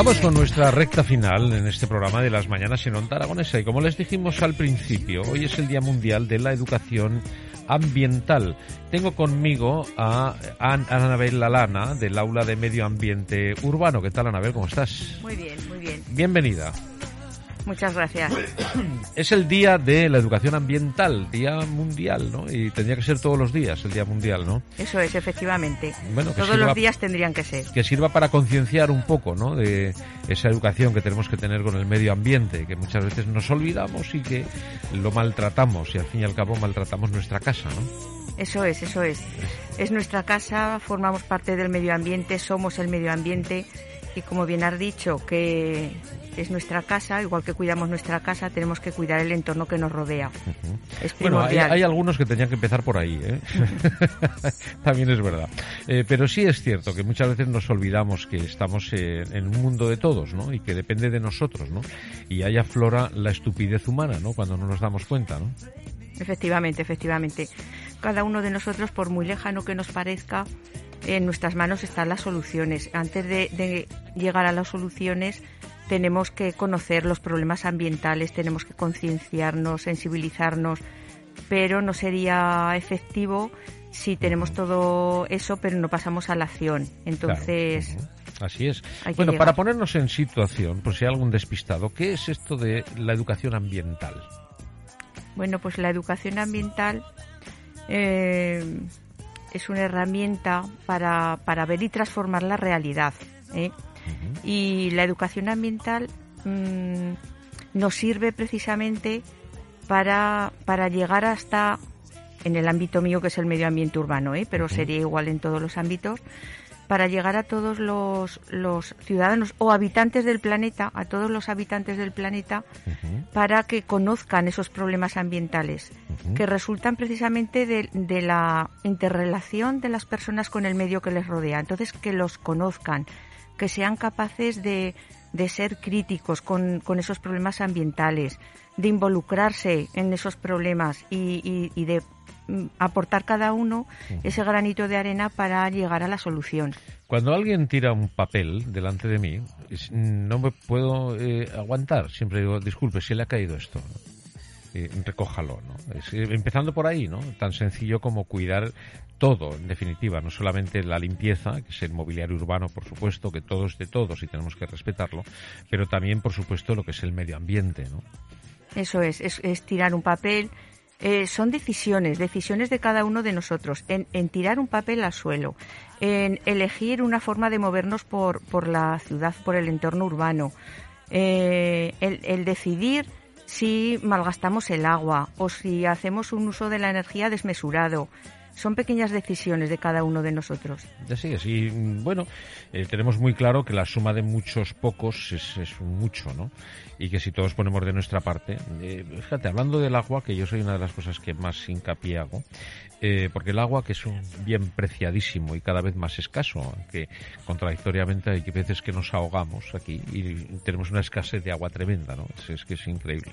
Vamos con nuestra recta final en este programa de las mañanas en Onda Aragonesa y como les dijimos al principio, hoy es el Día Mundial de la Educación Ambiental. Tengo conmigo a Anabel Lalana del Aula de Medio Ambiente Urbano. ¿Qué tal Anabel? ¿Cómo estás? Muy bien, muy bien. Bienvenida. Muchas gracias. Es el día de la educación ambiental, día mundial, ¿no? Y tendría que ser todos los días el día mundial, ¿no? Eso es, efectivamente. Bueno, todos los días tendrían que ser. Que sirva para concienciar un poco, ¿no? De esa educación que tenemos que tener con el medio ambiente, que muchas veces nos olvidamos y que lo maltratamos y al fin y al cabo maltratamos nuestra casa, ¿no? Eso es, eso es. Es nuestra casa, formamos parte del medio ambiente, somos el medio ambiente y como bien has dicho, que es nuestra casa, igual que cuidamos nuestra casa, tenemos que cuidar el entorno que nos rodea. bueno, hay, algunos que tenían que empezar por ahí, ¿eh? también es verdad. Eh, pero sí es cierto que muchas veces nos olvidamos que estamos en un mundo de todos, ¿no? Y que depende de nosotros, ¿no? Y ahí aflora la estupidez humana, ¿no? Cuando no nos damos cuenta, ¿no? Efectivamente, efectivamente. Cada uno de nosotros, por muy lejano que nos parezca, en nuestras manos están las soluciones. Antes de llegar a las soluciones, tenemos que conocer los problemas ambientales, tenemos que concienciarnos, sensibilizarnos, pero no sería efectivo si tenemos todo eso, pero no pasamos a la acción. Entonces. Así es. Bueno, para ponernos en situación, por si hay algún despistado, ¿qué es esto de la educación ambiental? Bueno, pues la educación ambiental eh, es una herramienta para, para ver y transformar la realidad. ¿eh? Y la educación ambiental mm, nos sirve precisamente para, para llegar hasta, en el ámbito mío que es el medio ambiente urbano, ¿eh? pero sería igual en todos los ámbitos, para llegar a todos los, los ciudadanos o habitantes del planeta, a todos los habitantes del planeta, para que conozcan esos problemas ambientales, que resultan precisamente de, de, la interrelación de las personas con el medio que les rodea. Entonces, que los conozcan, que sean capaces de, de ser críticos con, con, esos problemas ambientales, de involucrarse en esos problemas y, y, de mm, aportar cada uno ese granito de arena para llegar a la solución. Cuando alguien tira un papel delante de mí, no me puedo eh, aguantar. Siempre digo, disculpe, si le ha caído esto. Eh, recójalo, ¿no? Eh, empezando por ahí, ¿no? Tan sencillo como cuidar todo, en definitiva, no solamente la limpieza, que es el mobiliario urbano, por supuesto, que todo es de todos y tenemos que respetarlo, pero también, por supuesto, lo que es el medio ambiente, ¿no? Eso es, es, tirar un papel. Eh, son decisiones, decisiones de cada uno de nosotros, en, tirar un papel al suelo, en elegir una forma de movernos por, por la ciudad, por el entorno urbano, el, el decidir si malgastamos el agua o si hacemos un uso de la energía desmesurado son pequeñas decisiones de cada uno de nosotros. Así es, y bueno, eh, tenemos muy claro que la suma de muchos pocos es, es mucho, ¿no? Y que si todos ponemos de nuestra parte, eh, fíjate, hablando del agua, que yo soy una de las cosas que más hincapié hago, eh, porque el agua, que es un bien preciadísimo y cada vez más escaso, aunque contradictoriamente hay veces que nos ahogamos aquí y tenemos una escasez de agua tremenda, ¿no? Es, que es increíble.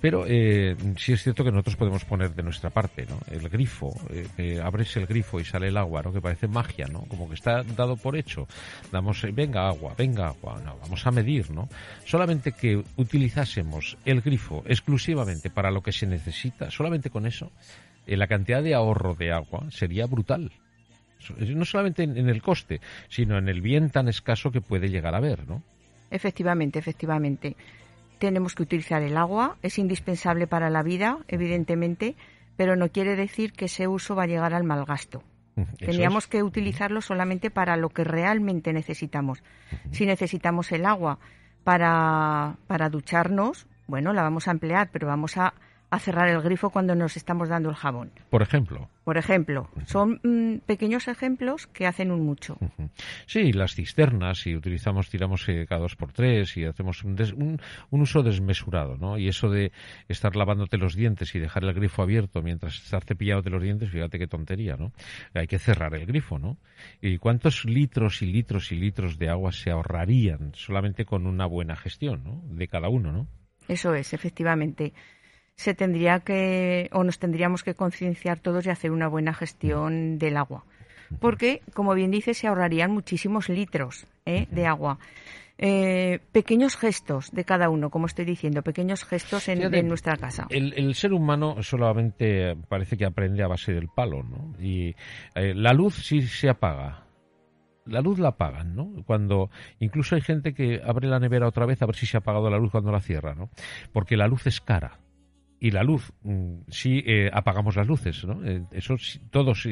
Pero eh, sí es cierto que nosotros podemos poner de nuestra parte, ¿no? El grifo, eh, abres el grifo y sale el agua, ¿no? Que parece magia, ¿no? Como que está dado por hecho. Damos, eh, venga agua, venga agua, no, vamos a medir, ¿no? Solamente que utilizásemos el grifo exclusivamente para lo que se necesita, solamente con eso, eh, la cantidad de ahorro de agua sería brutal. No solamente en, el coste, sino en el bien tan escaso que puede llegar a haber, ¿no? Efectivamente, efectivamente. Tenemos que utilizar el agua, es indispensable para la vida, evidentemente, pero no quiere decir que ese uso va a llegar al mal gasto. Teníamos que utilizarlo solamente para lo que realmente necesitamos. Si necesitamos el agua para, para ducharnos, bueno, la vamos a emplear, pero vamos a a cerrar el grifo cuando nos estamos dando el jabón. Por ejemplo. Por ejemplo, son mm, pequeños ejemplos que hacen un mucho. Sí, las cisternas, si utilizamos, tiramos eh, cada dos por tres y hacemos un, uso desmesurado, ¿no? Y eso de estar lavándote los dientes y dejar el grifo abierto mientras estás cepillándote los dientes, fíjate qué tontería, ¿no? Hay que cerrar el grifo, ¿no? ¿Y cuántos litros y litros y litros de agua se ahorrarían solamente con una buena gestión, ¿no? De cada uno, ¿no? Eso es, efectivamente se tendría que o nos tendríamos que concienciar todos y hacer una buena gestión del agua. Porque, como bien dice, se ahorrarían muchísimos litros ¿eh? de agua. Eh, pequeños gestos de cada uno, como estoy diciendo, pequeños gestos en, nuestra casa. El, ser humano solamente parece que aprende a base del palo, ¿no? Y eh, la luz sí se apaga. La luz la apagan, ¿no? Cuando incluso hay gente que abre la nevera otra vez a ver si se ha apagado la luz cuando la cierra, ¿no? Porque la luz es cara y la luz. Mm, sí, eh, apagamos las luces, ¿no? Eh, eso todos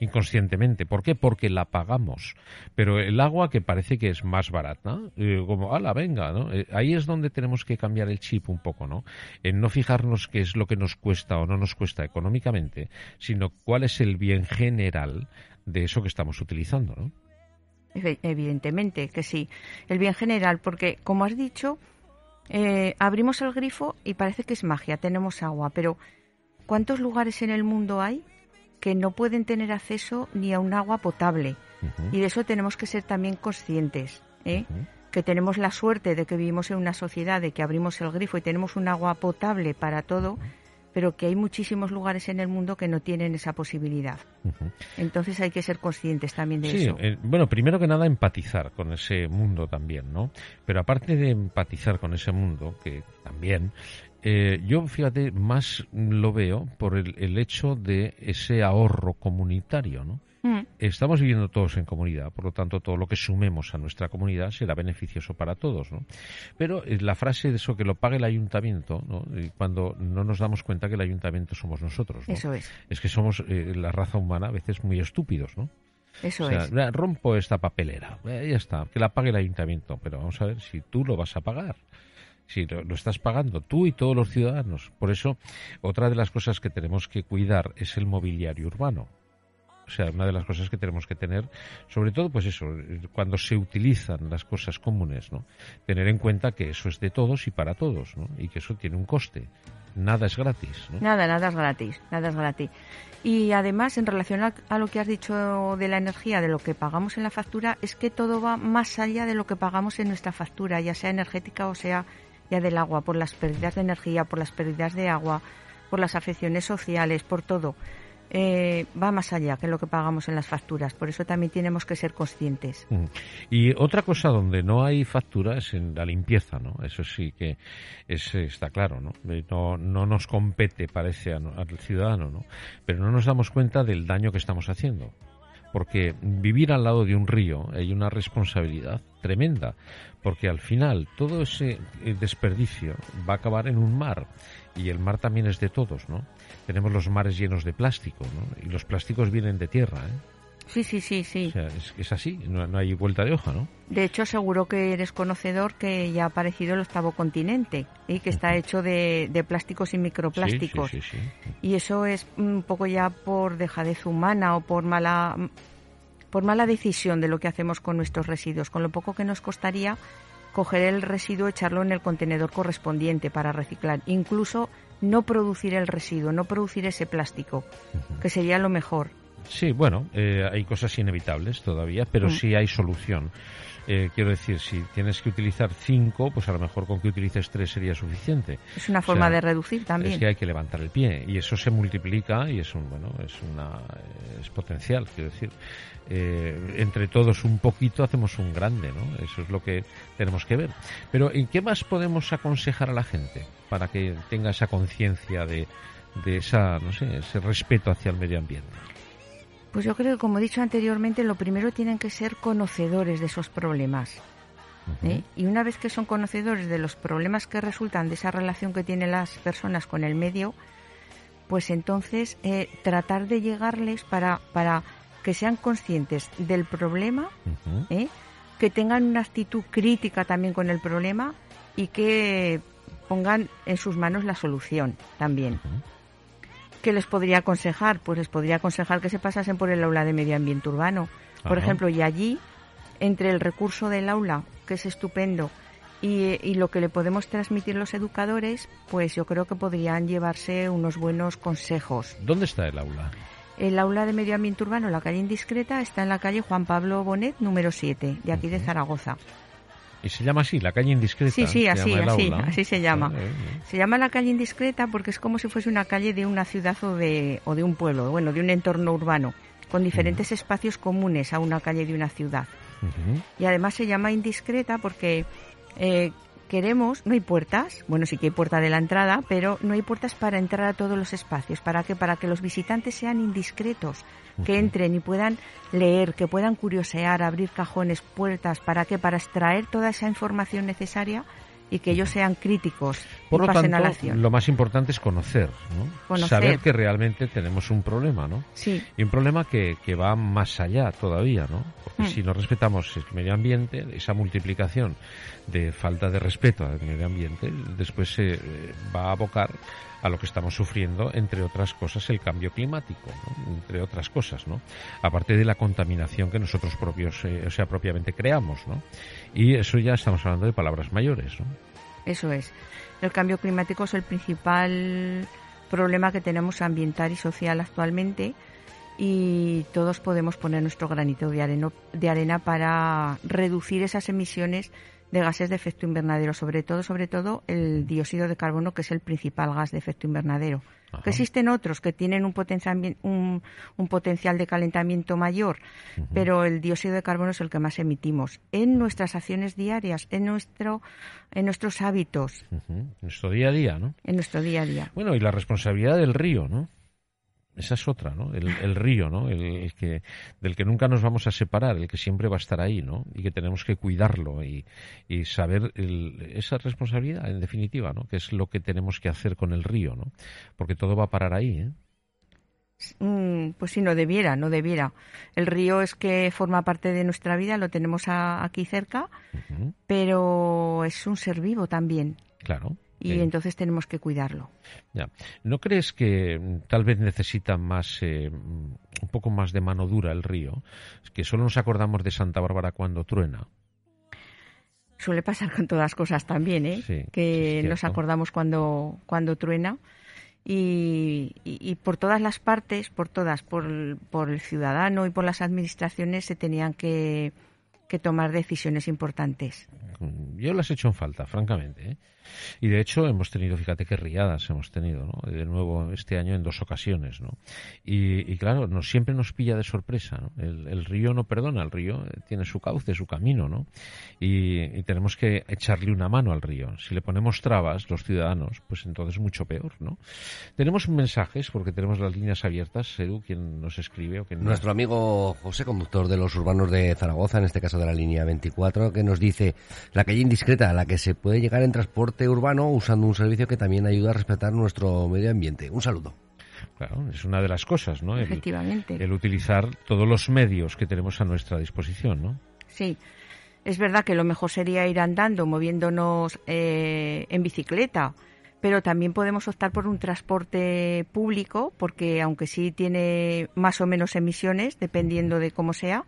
inconscientemente. ¿Por qué? Porque la apagamos. Pero el agua que parece que es más barata, eh, como, ala, venga, ¿no? ahí es donde tenemos que cambiar el chip un poco, ¿no? En no fijarnos qué es lo que nos cuesta o no nos cuesta económicamente, sino cuál es el bien general de eso que estamos utilizando, ¿no? Evidentemente que sí. El bien general, porque, como has dicho, eh, abrimos el grifo y parece que es magia, tenemos agua, pero ¿cuántos lugares en el mundo hay que no pueden tener acceso ni a un agua potable? Y de eso tenemos que ser también conscientes, ¿eh? que tenemos la suerte de que vivimos en una sociedad, de que abrimos el grifo y tenemos un agua potable para todo pero que hay muchísimos lugares en el mundo que no tienen esa posibilidad. Entonces hay que ser conscientes también de eso. Eh, bueno, primero que nada empatizar con ese mundo también, ¿no? Pero aparte de empatizar con ese mundo, que también, eh, yo fíjate, más lo veo por el, el hecho de ese ahorro comunitario, ¿no? Mm. Estamos viviendo todos en comunidad, por lo tanto, todo lo que sumemos a nuestra comunidad será beneficioso para todos, ¿no? Pero eh, la frase de eso que lo pague el ayuntamiento, ¿no? cuando no nos damos cuenta que el ayuntamiento somos nosotros, ¿no? Eso es. Es que somos eh, la raza humana a veces muy estúpidos, ¿no? Eso es. Rompo esta papelera, eh, ya está, que la pague el ayuntamiento, pero vamos a ver si tú lo vas a pagar si lo, lo, estás pagando tú y todos los ciudadanos. Por eso, otra de las cosas que tenemos que cuidar es el mobiliario urbano. O sea, una de las cosas que tenemos que tener, sobre todo, pues eso, cuando se utilizan las cosas comunes, ¿no? Tener en cuenta que eso es de todos y para todos, ¿no? Y que eso tiene un coste. Nada es gratis, ¿no? Nada, nada es gratis, nada es gratis. Y además, en relación a, a, lo que has dicho de la energía, de lo que pagamos en la factura, es que todo va más allá de lo que pagamos en nuestra factura, ya sea energética o sea ya del agua, por las pérdidas de energía, por las pérdidas de agua, por las afecciones sociales, por todo. Eh, va más allá que lo que pagamos en las facturas. Por eso también tenemos que ser conscientes. Y otra cosa donde no hay factura es en la limpieza, ¿no? Eso sí que es, está claro, ¿no? No, no nos compete, parece, al ciudadano, ¿no? Pero no nos damos cuenta del daño que estamos haciendo porque vivir al lado de un río hay una responsabilidad tremenda, porque al final todo ese eh, desperdicio va a acabar en un mar y el mar también es de todos, ¿no? Tenemos los mares llenos de plástico, ¿no? Y los plásticos vienen de tierra, ¿eh? Sí, sí, sí, sí. O sea, es, así, no, hay vuelta de hoja, ¿no? De hecho, seguro que eres conocedor que ya ha aparecido el octavo continente y que está hecho de, de plásticos y microplásticos. Sí, sí, y eso es un poco ya por dejadez humana o por mala por mala decisión de lo que hacemos con nuestros residuos, con lo poco que nos costaría coger el residuo, echarlo en el contenedor correspondiente para reciclar, incluso no producir el residuo, no producir ese plástico, que sería lo mejor. Sí, bueno, eh, hay cosas inevitables todavía, pero mm. sí hay solución. Eh, quiero decir, si tienes que utilizar cinco, pues a lo mejor con que utilices tres sería suficiente. Es una forma de reducir también. Es que hay que levantar el pie y eso se multiplica y es un bueno, es una es potencial, quiero decir. Eh, entre todos un poquito hacemos un grande, ¿no? Eso es lo que tenemos que ver. Pero ¿en qué más podemos aconsejar a la gente para que tenga esa conciencia de, de esa, no sé, ese respeto hacia el medio ambiente? Pues yo creo que, como he dicho anteriormente, lo primero tienen que ser conocedores de esos problemas. ¿eh? Y una vez que son conocedores de los problemas que resultan de esa relación que tienen las personas con el medio, pues entonces eh, tratar de llegarles para, para que sean conscientes del problema, ¿eh? que tengan una actitud crítica también con el problema y que pongan en sus manos la solución también. ¿Qué les podría aconsejar? Pues les podría aconsejar que se pasasen por el aula de medio ambiente urbano, por Ajá. ejemplo, y allí, entre el recurso del aula, que es estupendo, y, y lo que le podemos transmitir los educadores, pues yo creo que podrían llevarse unos buenos consejos. ¿Dónde está el aula? El aula de medio ambiente urbano, la calle indiscreta, está en la calle Juan Pablo Bonet, número 7, de aquí de Zaragoza. Y se llama así, la calle indiscreta. Sí, sí, así, así, aula. así se llama. Eh, eh, Se llama la calle indiscreta porque es como si fuese una calle de una ciudad o de, o de un pueblo, bueno, de un entorno urbano, con diferentes espacios comunes a una calle de una ciudad. Y además se llama indiscreta porque eh, queremos, no hay puertas, bueno, sí que hay puerta de la entrada, pero no hay puertas para entrar a todos los espacios. ¿Para qué? Para que los visitantes sean indiscretos, que entren y puedan leer, que puedan curiosear, abrir cajones, puertas. ¿Para qué? Para extraer toda esa información necesaria y que ellos sean críticos Por y lo pasen a la tanto, acción. lo más importante es conocer, ¿no? Conocer. Saber que realmente tenemos un problema, ¿no? Sí, Y un problema que, que va más allá todavía, ¿no? Porque Mm. si no respetamos el medio ambiente, esa multiplicación de falta de respeto al medio ambiente, después se eh, va a abocar a lo que estamos sufriendo, entre otras cosas, el cambio climático, ¿no? entre otras cosas, ¿no? Aparte de la contaminación que nosotros propios, eh, o sea, propiamente creamos, ¿no? Y eso ya estamos hablando de palabras mayores, ¿no? eso es. El cambio climático es el principal problema que tenemos ambiental y social actualmente y todos podemos poner nuestro granito de arena, de arena para reducir esas emisiones de gases de efecto invernadero, sobre todo, sobre todo el dióxido de carbono, que es el principal gas de efecto invernadero. Ajá. Que existen otros que tienen un, potencial- un, un potencial de calentamiento mayor, pero el dióxido de carbono es el que más emitimos en nuestras acciones diarias, en nuestro, en nuestros hábitos, Ujú. Nuestro día a día, ¿no? en nuestro día a día. Bueno, y la responsabilidad del río, ¿no? Esa es otra, ¿no? El, el río, ¿no? El, el que, del que nunca nos vamos a separar, el que siempre va a estar ahí, ¿no? Y que tenemos que cuidarlo y, y saber el- esa responsabilidad, en definitiva, ¿no? Que es lo que tenemos que hacer con el río, ¿no? Porque todo va a parar ahí, ¿eh? Mm, pues sí, no debiera, no debiera. El río es que forma parte de nuestra vida, lo tenemos a- aquí cerca, pero es un ser vivo también Claro. Y Eh, entonces tenemos que cuidarlo. Ya. ¿No crees que mm, tal vez necesita más, eh, mm, un poco más de mano dura el río? Es que solo nos acordamos de Santa Bárbara cuando truena. Suele pasar con todas cosas también, ¿eh? Sí, que nos acordamos cuando, cuando truena. Y, y- y por todas las partes, por todas, por, por el ciudadano y por las administraciones se tenían que, que tomar decisiones importantes. Mm, Yo las he hecho en falta, francamente. ¿eh? Y de hecho hemos tenido, fíjate qué riadas hemos tenido, ¿no? De nuevo este año en dos ocasiones, ¿no? Y, y claro, nos, siempre nos pilla de sorpresa, ¿no? El, el río no perdona, el río eh, tiene su cauce, su camino, ¿no? Y, y tenemos que echarle una mano al río. Si le ponemos trabas, los ciudadanos, pues entonces mucho peor, ¿no? Tenemos mensajes, porque tenemos las líneas abiertas, Edu, quien nos escribe o quien nos- Nuestro amigo José, conductor de los urbanos de Zaragoza, en este caso de la línea 24, que nos dice la calle indiscreta a la que se puede llegar en transporte urbano usando un servicio que también ayuda a respetar nuestro medio ambiente. Un saludo. Claro, es una de las cosas, ¿no? El- Efectivamente. el utilizar todos los medios que tenemos a nuestra disposición, ¿no? Sí, es verdad que lo mejor sería ir andando, moviéndonos eh, en bicicleta, pero también podemos optar por un transporte público, porque aunque sí tiene más o menos emisiones, dependiendo de cómo sea,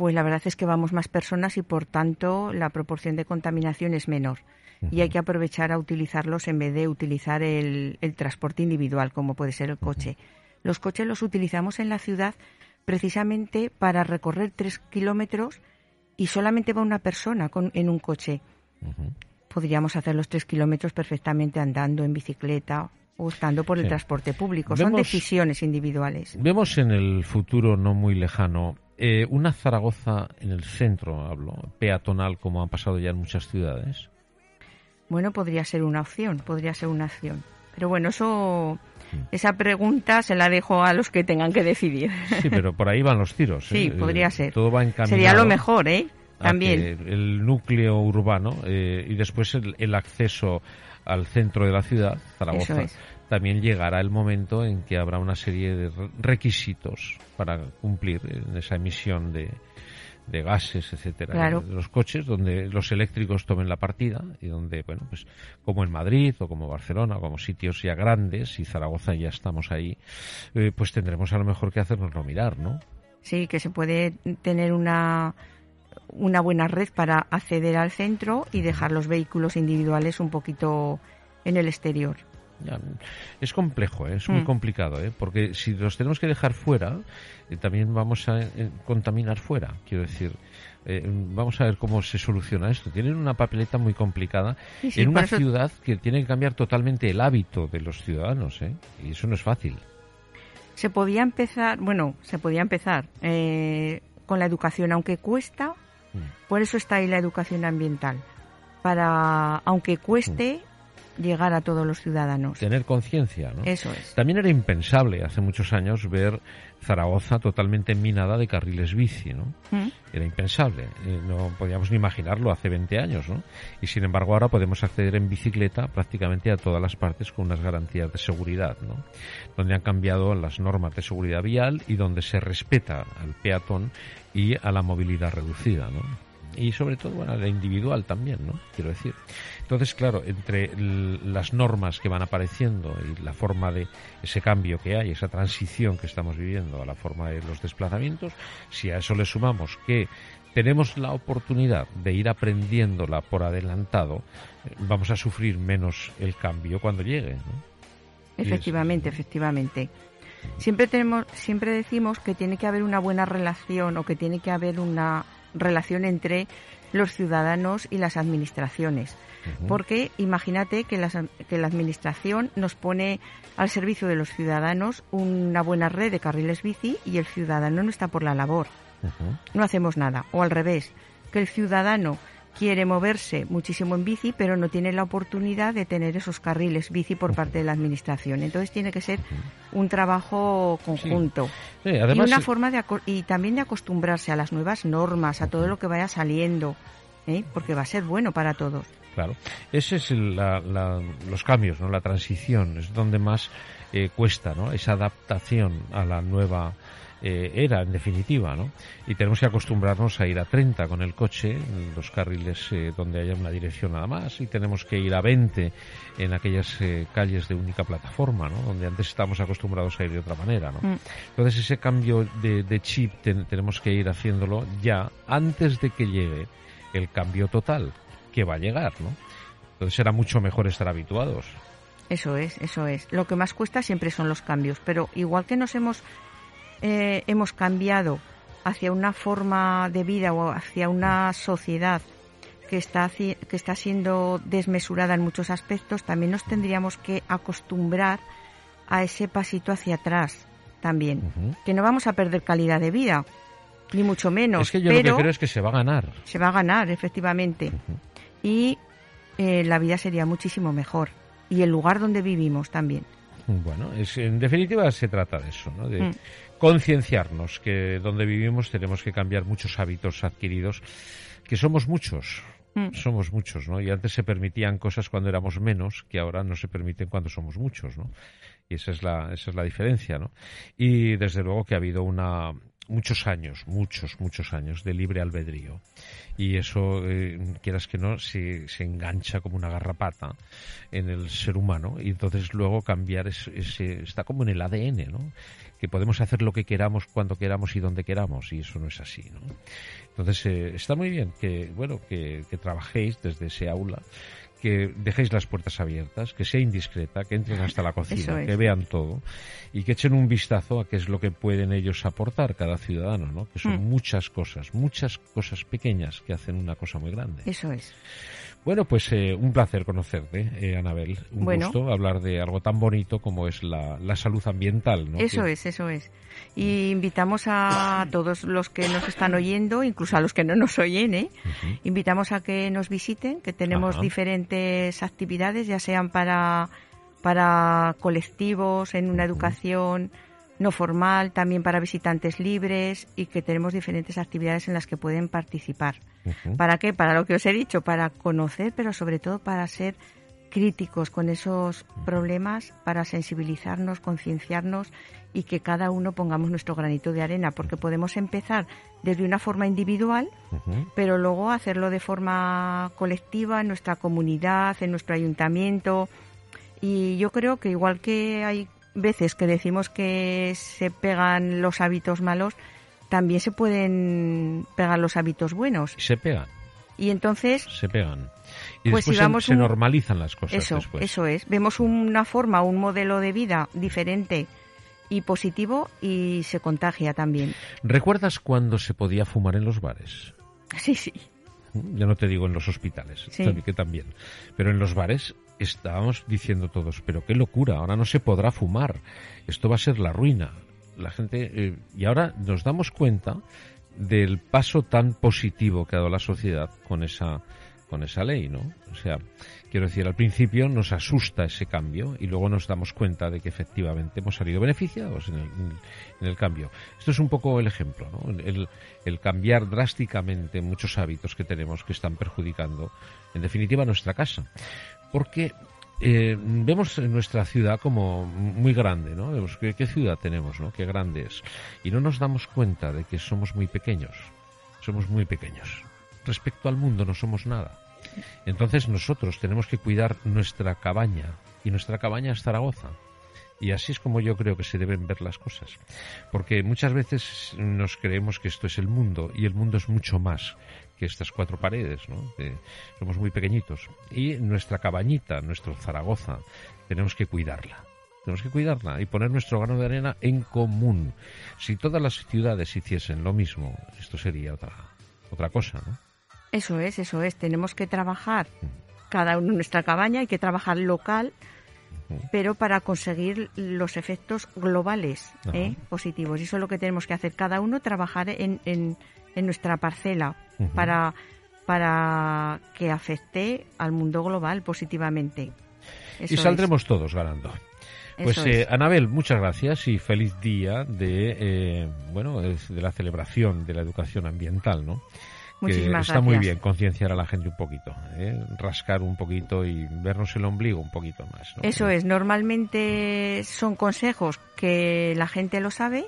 pues la verdad es que vamos más personas y por tanto la proporción de contaminación es menor. Y hay que aprovechar a utilizarlos en vez de utilizar el, el transporte individual, como puede ser el coche. Los coches los utilizamos en la ciudad precisamente para recorrer tres kilómetros y solamente va una persona con, en un coche. Podríamos hacer los tres kilómetros perfectamente andando en bicicleta o estando por el Sí. transporte público. Son decisiones individuales. Vemos en el futuro no muy lejano eh, una Zaragoza en el centro, hablo, peatonal, como ha pasado ya en muchas ciudades. Bueno, podría ser una opción, podría ser una opción. Pero bueno, eso, Mm. esa pregunta se la dejo a los que tengan que decidir. Sí, pero por ahí van los tiros. Sí, ¿eh? podría Eh, ser. Todo va encaminado. Sería lo mejor, ¿eh? También. el núcleo urbano eh, y después el, el acceso al centro de la ciudad, Zaragoza, es. También llegará el momento en que habrá una serie de re- requisitos para cumplir en esa emisión de, de gases, etcétera, Claro. de los coches, donde los eléctricos tomen la partida y donde, bueno, pues como en Madrid o como Barcelona, como sitios ya grandes y Zaragoza ya estamos ahí, eh, pues tendremos a lo mejor que hacernoslo mirar, ¿no? Sí, que se puede tener una, una buena red para acceder al centro y dejar los vehículos individuales un poquito en el exterior. Es complejo, ¿eh? es muy Mm. complicado, ¿eh? porque si los tenemos que dejar fuera, eh, también vamos a eh, contaminar fuera. Quiero decir, eh, vamos a ver cómo se soluciona esto. Tienen una papeleta muy complicada Sí, sí, en una eso- ciudad que tiene que cambiar totalmente el hábito de los ciudadanos, ¿eh? y eso no es fácil. Se podía empezar, bueno, se podía empezar eh, con la educación, aunque cuesta, Mm. por eso está ahí la educación ambiental, para, aunque cueste, llegar a todos los ciudadanos. Tener conciencia, ¿no? Eso es. También era impensable hace muchos años ver Zaragoza totalmente minada de carriles bici, ¿no? Mm. Era impensable, eh, no podíamos ni imaginarlo hace 20 años, ¿no? Y sin embargo ahora podemos acceder en bicicleta prácticamente a todas las partes con unas garantías de seguridad, ¿no? Donde han cambiado las normas de seguridad vial y donde se respeta al peatón y a la movilidad reducida, ¿no? Y sobre todo, bueno, la individual también, ¿no? Quiero decir. Entonces, claro, entre las normas que van apareciendo y la forma de ese cambio que hay, esa transición que estamos viviendo a la forma de los desplazamientos, si a eso le sumamos que tenemos la oportunidad de ir aprendiéndola por adelantado, eh, vamos a sufrir menos el cambio cuando llegue, ¿no? Efectivamente, efectivamente. Siempre tenemos, siempre decimos que tiene que haber una buena relación o que tiene que haber una relación entre los ciudadanos y las administraciones. Porque imagínate que, las- que la administración nos pone al servicio de los ciudadanos una buena red de carriles bici y el ciudadano no está por la labor. No hacemos nada. O al revés, que el ciudadano quiere moverse muchísimo en bici, pero no tiene la oportunidad de tener esos carriles bici por parte de la administración. Entonces tiene que ser un trabajo conjunto. Sí, además, y una forma de y también de acostumbrarse a las nuevas normas, a todo lo que vaya saliendo, ¿eh? porque va a ser bueno para todos. Claro, ese es el- la- la- los cambios, no, la transición es donde más eh, cuesta, ¿no? Esa adaptación a la nueva eh, era, en definitiva, ¿no? Y tenemos que acostumbrarnos a ir a 30 con el coche, en los carriles eh, donde haya una dirección nada más, y tenemos que ir a 20 en aquellas eh, calles de única plataforma, ¿no? Donde antes estábamos acostumbrados a ir de otra manera, ¿no? Mm. Entonces ese cambio de, de chip ten- tenemos que ir haciéndolo ya antes de que llegue el cambio total que va a llegar, ¿no? Entonces será mucho mejor estar habituados. Eso es, eso es. Lo que más cuesta siempre son los cambios, pero igual que nos hemos eh, hemos cambiado hacia una forma de vida o hacia una sociedad que está que está siendo desmesurada en muchos aspectos, también nos tendríamos que acostumbrar a ese pasito hacia atrás también, que no vamos a perder calidad de vida, ni mucho menos, es que yo pero lo que creo es que se va a ganar. se va a ganar efectivamente y eh, la vida sería muchísimo mejor y el lugar donde vivimos también. Bueno, es, en definitiva se trata de eso, ¿no? De Mm. concienciarnos que donde vivimos tenemos que cambiar muchos hábitos adquiridos, que somos muchos. Mm. Somos muchos, ¿no? Y antes se permitían cosas cuando éramos menos, que ahora no se permiten cuando somos muchos, ¿no? Y esa es la, esa es la diferencia, ¿no? Y desde luego que ha habido una, muchos años, muchos, muchos años de libre albedrío. Y eso, eh, quieras que no, se, se engancha como una garrapata en el ser humano. Y entonces luego cambiar es, ese, está como en el ADN, ¿no? Que podemos hacer lo que queramos, cuando queramos y donde queramos. Y eso no es así, ¿no? Entonces eh, está muy bien que, bueno, que trabajéis desde ese aula que dejéis las puertas abiertas, que sea indiscreta, que entren hasta la cocina, es. que vean todo y que echen un vistazo a qué es lo que pueden ellos aportar cada ciudadano, ¿no? Que son Mm. muchas cosas, muchas cosas pequeñas que hacen una cosa muy grande. Eso es. Bueno, pues eh, un placer conocerte, eh, Anabel. Un Bueno. gusto hablar de algo tan bonito como es la, la salud ambiental, ¿no? Eso Que- es, eso es. Y invitamos a todos los que nos están oyendo, incluso a los que no nos oyen, ¿eh? Invitamos a que nos visiten, que tenemos Ajá. diferentes actividades, ya sean para, para colectivos, en una educación no formal, también para visitantes libres y que tenemos diferentes actividades en las que pueden participar. ¿Para qué? Para lo que os he dicho, para conocer, pero sobre todo para ser críticos con esos problemas para sensibilizarnos, concienciarnos y que cada uno pongamos nuestro granito de arena, porque podemos empezar desde una forma individual, pero luego hacerlo de forma colectiva en nuestra comunidad, en nuestro ayuntamiento. Y yo creo que igual que hay veces que decimos que se pegan los hábitos malos, también se pueden pegar los hábitos buenos. Se pegan. Y entonces... Se pegan. Y pues después se, normalizan las cosas. Eso, después. eso es. Vemos una forma, un modelo de vida diferente y positivo y se contagia también. ¿Recuerdas cuando se podía fumar en los bares? Sí, sí. Ya no te digo en los hospitales, que también. Pero en los bares estábamos diciendo todos, pero qué locura, ahora no se podrá fumar, esto va a ser la ruina. La gente eh, y ahora nos damos cuenta del paso tan positivo que ha dado la sociedad con esa con esa ley, ¿no? O sea, quiero decir, al principio nos asusta ese cambio y luego nos damos cuenta de que efectivamente hemos salido beneficiados en el, cambio. Esto es un poco el ejemplo, ¿no? El, el, cambiar drásticamente muchos hábitos que tenemos que están perjudicando, en definitiva, nuestra casa. Porque eh, vemos nuestra ciudad como muy grande, ¿no? Vemos ¿qué, ¿qué, ciudad tenemos, ¿no? Qué grande es. Y no nos damos cuenta de que somos muy pequeños. Somos muy pequeños respecto al mundo no somos nada. Entonces nosotros tenemos que cuidar nuestra cabaña y nuestra cabaña es Zaragoza. Y así es como yo creo que se deben ver las cosas. Porque muchas veces nos creemos que esto es el mundo y el mundo es mucho más que estas cuatro paredes, ¿no? somos muy pequeñitos. Y nuestra cabañita, nuestro Zaragoza, tenemos que cuidarla. Tenemos que cuidarla y poner nuestro grano de arena en común. Si todas las ciudades hiciesen lo mismo, esto sería otra, otra cosa, ¿no? Eso es, eso es. Tenemos que trabajar cada uno en nuestra cabaña, hay que trabajar local, pero para conseguir los efectos globales ¿eh? positivos. Y eso es lo que tenemos que hacer. Cada uno trabajar en, en, nuestra parcela para, para que afecte al mundo global positivamente. y saldremos todos ganando. Pues eh, Anabel, muchas gracias y feliz día de eh, bueno de la celebración de la educación ambiental, ¿no? Muchísimas está muy bien concienciar a la gente un poquito, ¿eh? rascar un poquito y vernos el ombligo un poquito más. Eso es, normalmente son consejos que la gente lo sabe,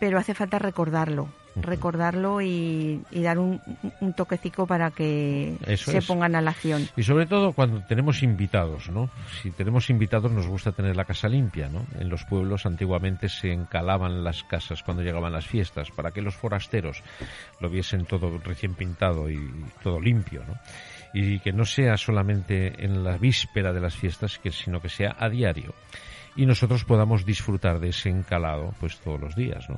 pero hace falta recordarlo recordarlo y, dar un, un, toquecico para que se pongan a la acción. Y sobre todo cuando tenemos invitados, ¿no? Si tenemos invitados nos gusta tener la casa limpia, ¿no? En los pueblos antiguamente se encalaban las casas cuando llegaban las fiestas para que los forasteros lo viesen todo recién pintado y todo limpio, ¿no? Y que no sea solamente en la víspera de las fiestas, sino que sea a diario. Y nosotros podamos disfrutar de ese encalado pues todos los días, ¿no?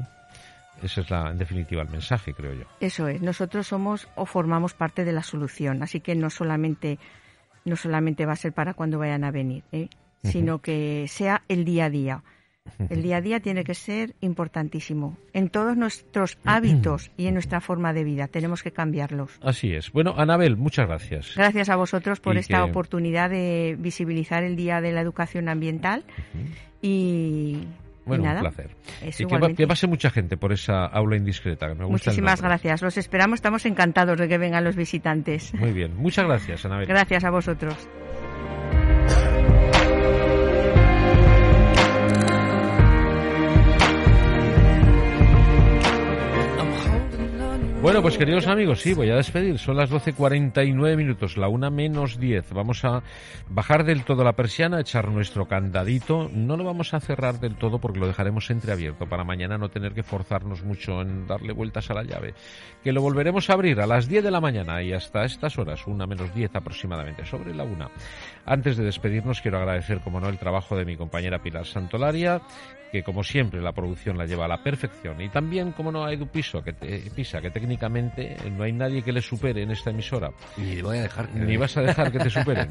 Ese es, la, en definitiva, el mensaje, creo yo. Eso es. Nosotros somos o formamos parte de la solución. Así que no solamente, no solamente va a ser para cuando vayan a venir, ¿eh? sino que sea el día a día. El día a día tiene que ser importantísimo. En todos nuestros hábitos y en nuestra forma de vida tenemos que cambiarlos. Así es. Bueno, Anabel, muchas gracias. Gracias a vosotros por esta oportunidad de visibilizar el Día de la Educación Ambiental. Y bueno, un placer. y que, pase mucha gente por esa aula indiscreta. Me gusta Muchísimas gracias. Los esperamos. Estamos encantados de que vengan los visitantes. Muy bien. Muchas gracias, Anabel. Gracias a vosotros. Bueno, pues queridos amigos, sí, voy a despedir. Son las 12.49 minutos, la una menos 10. Vamos a bajar del todo la persiana, echar nuestro candadito. No lo vamos a cerrar del todo porque lo dejaremos entreabierto para mañana no tener que forzarnos mucho en darle vueltas a la llave. Que lo volveremos a abrir a las 10 de la mañana y hasta estas horas, una menos 10 aproximadamente, sobre la una. Antes de despedirnos, quiero agradecer, como no, el trabajo de mi compañera Pilar Santolaria, que como siempre la producción la lleva a la perfección. Y también, como no, a Edu Piso, que Pisa, que técnicamente no hay nadie que le supere en esta emisora. Ni voy a dejar que Ni vas a dejar que te superen.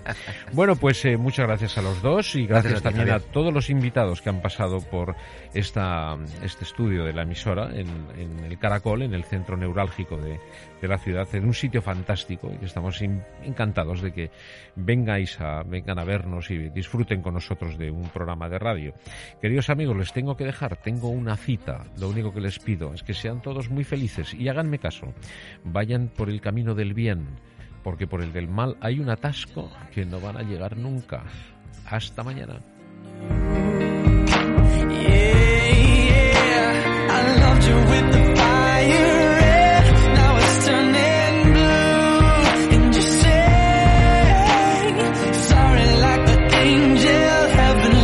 bueno, pues eh, muchas gracias a los dos y gracias, también a todos los invitados que han pasado por esta, este estudio de la emisora en, en el Caracol, en el centro neurálgico de, de la ciudad, en un sitio fantástico y estamos encantados de que vengáis a, vengan a vernos y disfruten con nosotros de un programa de radio. Queridos amigos, les tengo que dejar, tengo una cita, lo único que les pido es que sean todos muy felices y háganme caso, vayan por el camino del bien, porque por el del mal hay un atasco que no van a llegar nunca. Hasta mañana.